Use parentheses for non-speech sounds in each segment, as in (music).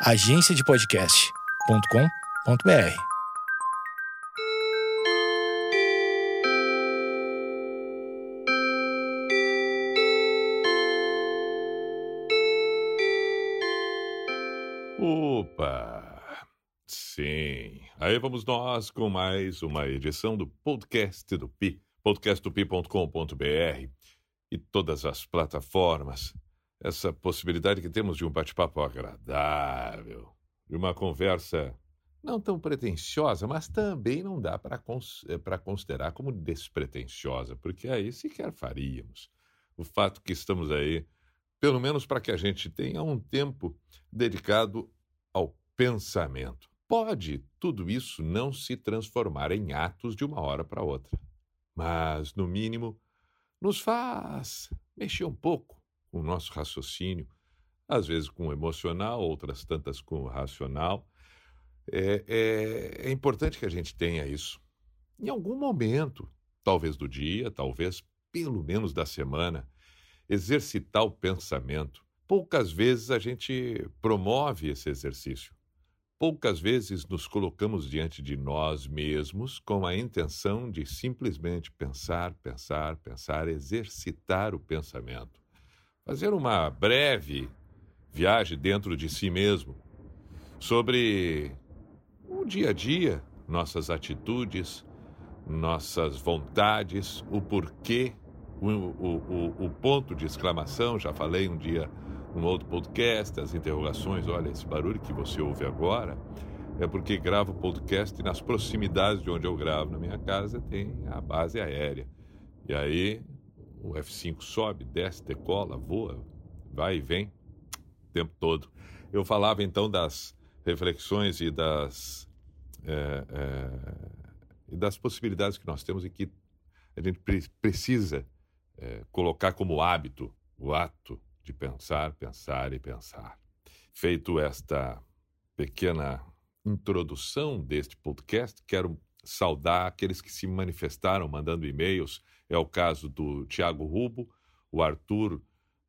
agenciadepodcast.com.br. Opa! Sim, aí vamos nós com mais uma edição do podcast do Pi, podcastdopi.com.br e todas as plataformas essa possibilidade que temos de um bate-papo agradável, de uma conversa não tão pretensiosa, mas também não dá para cons eh, considerar como despretensiosa, porque aí sequer faríamos. O fato que estamos aí, pelo menos para que a gente tenha um tempo dedicado ao pensamento. Pode tudo isso não se transformar em atos de uma hora para outra, mas, no mínimo, nos faz mexer um pouco com o nosso raciocínio, às vezes com o emocional, outras tantas com o racional. É, é, é importante que a gente tenha isso. Em algum momento, talvez do dia, talvez pelo menos da semana, exercitar o pensamento. Poucas vezes a gente promove esse exercício. Poucas vezes nos colocamos diante de nós mesmos com a intenção de simplesmente pensar, pensar, pensar, exercitar o pensamento fazer uma breve viagem dentro de si mesmo sobre o dia a dia, nossas atitudes, nossas vontades, o porquê, o, o, o, ponto de exclamação. Já falei um dia num outro podcast, as interrogações. Olha, esse barulho que você ouve agora é porque gravo podcast nas proximidades de onde eu gravo, na minha casa, tem a base aérea. E aí o F5 sobe, desce, decola, voa, vai e vem o tempo todo. Eu falava então das reflexões e das, é, é, e das possibilidades que nós temos e que a gente pre precisa é, colocar como hábito o ato de pensar, pensar e pensar. Feito esta pequena introdução deste podcast, quero saudar aqueles que se manifestaram mandando e-mails. É o caso do Tiago Rubo, o Arthur.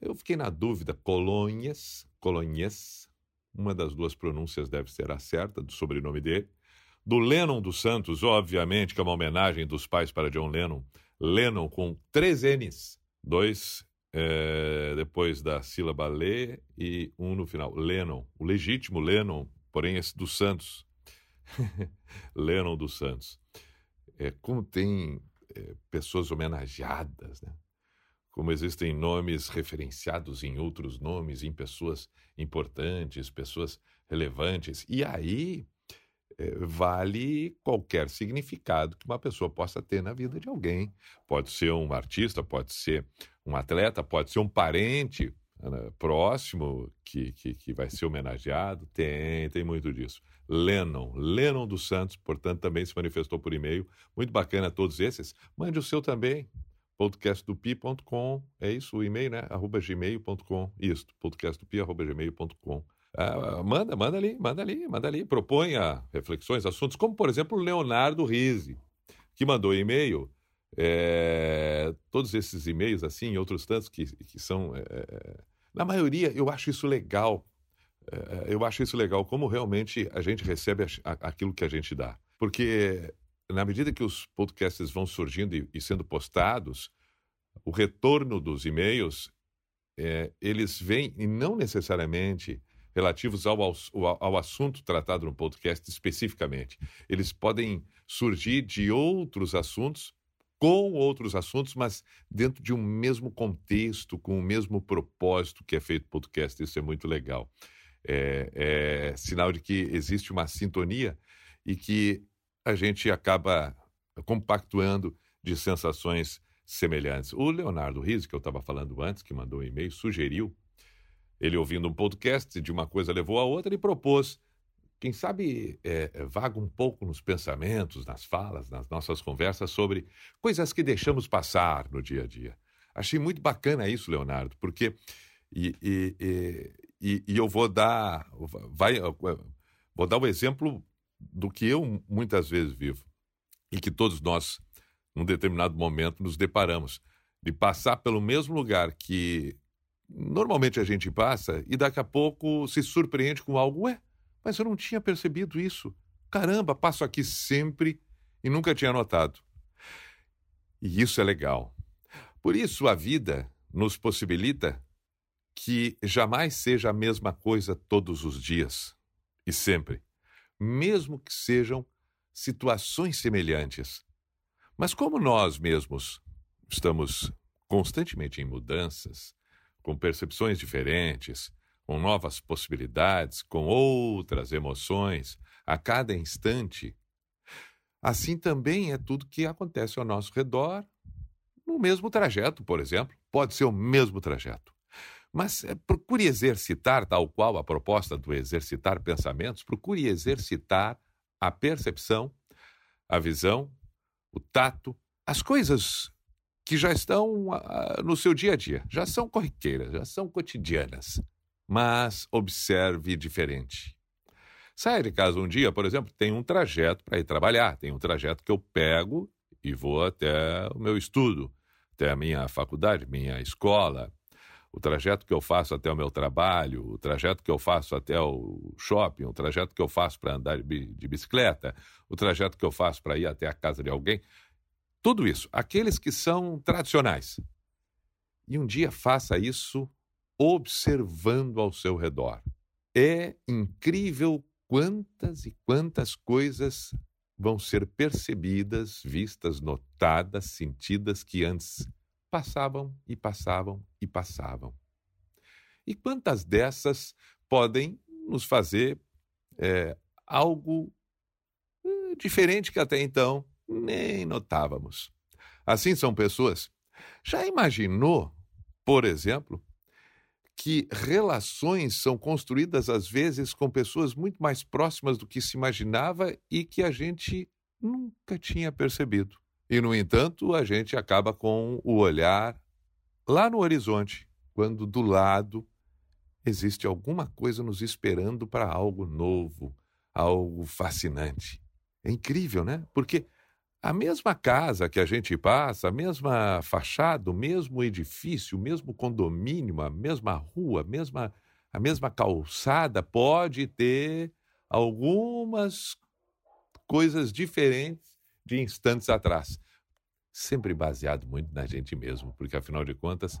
Eu fiquei na dúvida, Colônias, Colônias, uma das duas pronúncias deve ser a certa do sobrenome dele. Do Lennon dos Santos, obviamente, que é uma homenagem dos pais para John Lennon. Lennon com três N's, dois é, depois da sílaba Lê e um no final. Lennon, o legítimo Lennon, porém esse dos Santos, (laughs) Lennon dos Santos. É, como tem é, pessoas homenageadas, né? como existem nomes referenciados em outros nomes, em pessoas importantes, pessoas relevantes. E aí é, vale qualquer significado que uma pessoa possa ter na vida de alguém. Pode ser um artista, pode ser um atleta, pode ser um parente próximo que, que, que vai ser homenageado. Tem, tem muito disso. Lennon, Lennon dos Santos, portanto, também se manifestou por e-mail. Muito bacana todos esses. Mande o seu também, podcastdopi.com, é isso o e-mail, né? arroba gmail.com, isso, podcastdopi, arroba. Ah, manda, manda ali, manda ali, manda ali. Proponha reflexões, assuntos, como, por exemplo, o Leonardo Rizzi, que mandou e-mail. É, todos esses e-mails, assim, e outros tantos que, que são. É, na maioria, eu acho isso legal, é, eu acho isso legal, como realmente a gente recebe aquilo que a gente dá. Porque na medida que os podcasts vão surgindo e, sendo postados, o retorno dos e-mails, é, eles vêm, e não necessariamente relativos ao, ao, ao, assunto tratado no podcast especificamente. Eles podem surgir de outros assuntos, com outros assuntos, mas dentro de um mesmo contexto, com o mesmo propósito que é feito podcast. Isso é muito legal é, é sinal de que existe uma sintonia e que a gente acaba compactuando de sensações semelhantes. O Leonardo Rizzi, que eu estava falando antes, que mandou um e-mail, sugeriu, ele ouvindo um podcast, de uma coisa levou a outra e propôs, quem sabe é, é, vaga um pouco nos pensamentos, nas falas, nas nossas conversas sobre coisas que deixamos passar no dia a dia. Achei muito bacana isso, Leonardo, porque e, e, e, e eu vou dar, vai, vou dar o um exemplo do que eu muitas vezes vivo e que todos nós, num determinado momento, nos deparamos de passar pelo mesmo lugar que normalmente a gente passa e daqui a pouco se surpreende com algo. Ué, mas eu não tinha percebido isso. Caramba, passo aqui sempre e nunca tinha notado. E isso é legal. Por isso a vida nos possibilita que jamais seja a mesma coisa todos os dias e sempre, mesmo que sejam situações semelhantes. Mas como nós mesmos estamos constantemente em mudanças, com percepções diferentes, com novas possibilidades, com outras emoções a cada instante, assim também é tudo que acontece ao nosso redor no mesmo trajeto, por exemplo. Pode ser o mesmo trajeto. Mas é, procure exercitar, tal qual a proposta do exercitar pensamentos, procure exercitar a percepção, a visão, o tato, as coisas que já estão uh, no seu dia a dia, já são corriqueiras, já são cotidianas. Mas observe diferente. Saia de casa um dia, por exemplo, tem um trajeto para ir trabalhar, tem um trajeto que eu pego e vou até o meu estudo, até a minha faculdade, minha escola, o trajeto que eu faço até o meu trabalho, o trajeto que eu faço até o shopping, o trajeto que eu faço para andar de bicicleta, o trajeto que eu faço para ir até a casa de alguém. Tudo isso, aqueles que são tradicionais. E um dia faça isso observando ao seu redor. É incrível quantas e quantas coisas vão ser percebidas, vistas, notadas, sentidas que antes passavam e passavam e passavam. E quantas dessas podem nos fazer é, algo eh, diferente que até então nem notávamos. Assim são pessoas. Já imaginou, por exemplo, que relações são construídas às vezes com pessoas muito mais próximas do que se imaginava e que a gente nunca tinha percebido? E, no entanto, a gente acaba com o olhar lá no horizonte, quando do lado existe alguma coisa nos esperando para algo novo, algo fascinante. É incrível, né? Porque a mesma casa que a gente passa, a mesma fachada, o mesmo edifício, o mesmo condomínio, a mesma rua, a mesma, a mesma calçada pode ter algumas coisas diferentes de instantes atrás. Sempre baseado muito na gente mesmo, porque afinal de contas,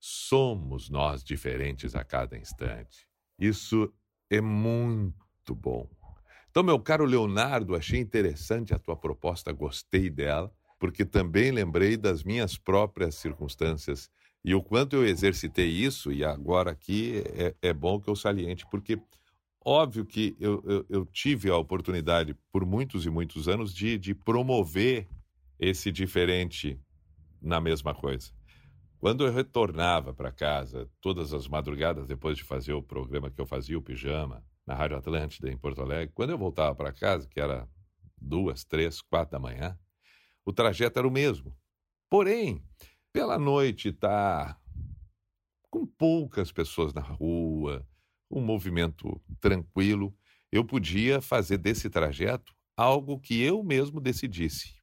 somos nós diferentes a cada instante. Isso é muito bom. Então, meu caro Leonardo, achei interessante a tua proposta, gostei dela, porque também lembrei das minhas próprias circunstâncias e o quanto eu exercitei isso, e agora aqui é, é bom que eu saliente, porque Óbvio que eu, eu, eu, tive a oportunidade, por muitos e muitos anos, de, de promover esse diferente na mesma coisa. Quando eu retornava para casa, todas as madrugadas, depois de fazer o programa que eu fazia, o Pijama, na Rádio Atlântida, em Porto Alegre, quando eu voltava para casa, que era duas, três, quatro da manhã, o trajeto era o mesmo. Porém, pela noite tá com poucas pessoas na rua, um movimento tranquilo, eu podia fazer desse trajeto algo que eu mesmo decidisse.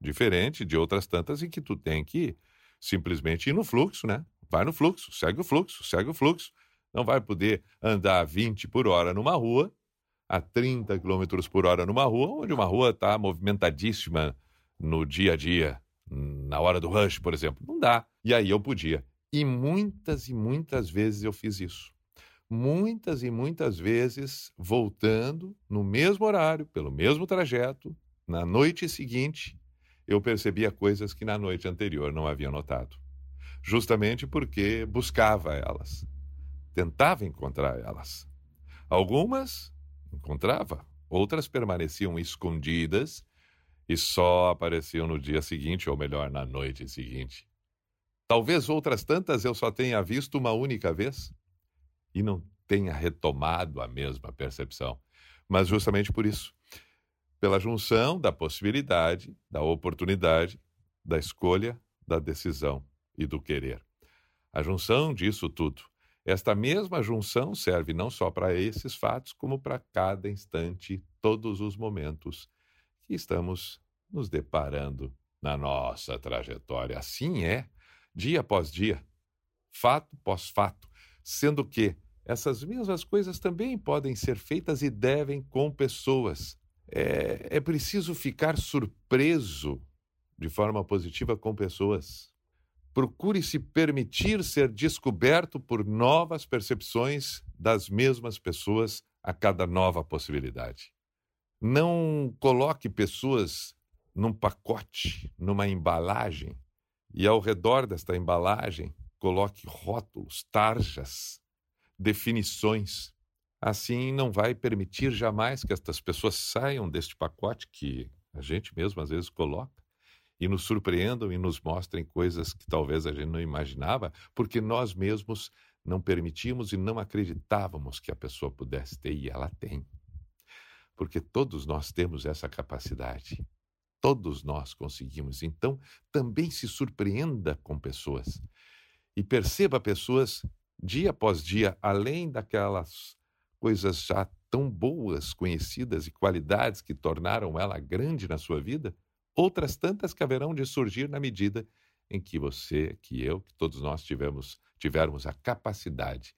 Diferente de outras tantas em que tu tem que simplesmente ir no fluxo, né? Vai no fluxo, segue o fluxo, segue o fluxo. Não vai poder andar a 20 por hora numa rua, a 30 km por hora numa rua, onde uma rua está movimentadíssima no dia a dia, na hora do rush, por exemplo. Não dá. E aí eu podia. E muitas e muitas vezes eu fiz isso muitas e muitas vezes voltando no mesmo horário, pelo mesmo trajeto, na noite seguinte, eu percebia coisas que na noite anterior não havia notado. Justamente porque buscava elas, tentava encontrar elas. Algumas encontrava, outras permaneciam escondidas e só apareciam no dia seguinte, ou melhor, na noite seguinte. Talvez outras tantas eu só tenha visto uma única vez e não tenha retomado a mesma percepção. Mas justamente por isso, pela junção da possibilidade, da oportunidade, da escolha, da decisão e do querer. A junção disso tudo. Esta mesma junção serve não só para esses fatos, como para cada instante, todos os momentos que estamos nos deparando na nossa trajetória. Assim é, dia após dia fato pós-fato, sendo que essas mesmas coisas também podem ser feitas e devem com pessoas. É, é preciso ficar surpreso de forma positiva com pessoas. Procure se permitir ser descoberto por novas percepções das mesmas pessoas a cada nova possibilidade. Não coloque pessoas num pacote, numa embalagem, e ao redor desta embalagem coloque rótulos, tarjas, definições. Assim não vai permitir jamais que estas pessoas saiam deste pacote que a gente mesmo às vezes coloca e nos surpreendam e nos mostrem coisas que talvez a gente não imaginava, porque nós mesmos não permitimos e não acreditávamos que a pessoa pudesse ter, e ela tem. Porque todos nós temos essa capacidade. Todos nós conseguimos. Então, também se surpreenda com pessoas e perceba pessoas dia após dia, além daquelas coisas já tão boas, conhecidas e qualidades que tornaram ela grande na sua vida, outras tantas que haverão de surgir na medida em que você, que eu, que todos nós tivemos, tivermos a capacidade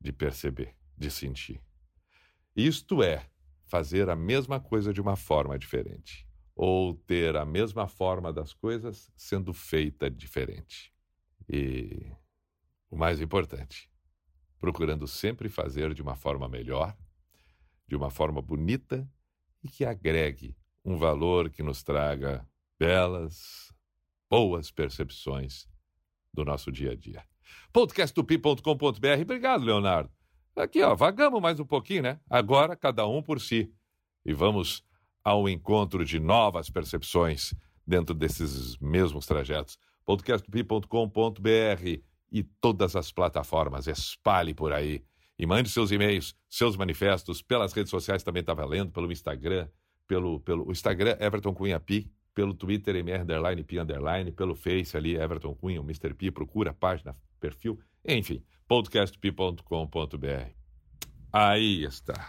de perceber, de sentir. Isto é fazer a mesma coisa de uma forma diferente, ou ter a mesma forma das coisas sendo feita diferente. E o mais importante, procurando sempre fazer de uma forma melhor, de uma forma bonita e que agregue um valor que nos traga belas, boas percepções do nosso dia a dia. podcasttupi.com.br. Obrigado, Leonardo. Aqui, ó, vagamos mais um pouquinho, né? Agora, cada um por si. E vamos ao encontro de novas percepções dentro desses mesmos trajetos. podcasttupi.com.br e todas as plataformas. Espalhe por aí. E mande seus e-mails, seus manifestos, pelas redes sociais também está valendo, pelo Instagram, pelo, pelo Instagram Everton Cunha Pi, pelo Twitter MR underline Pi underline, pelo Face ali Everton Cunha, o Mr. Pi, procura a página, perfil, enfim, podcastpi.com.br. Aí está.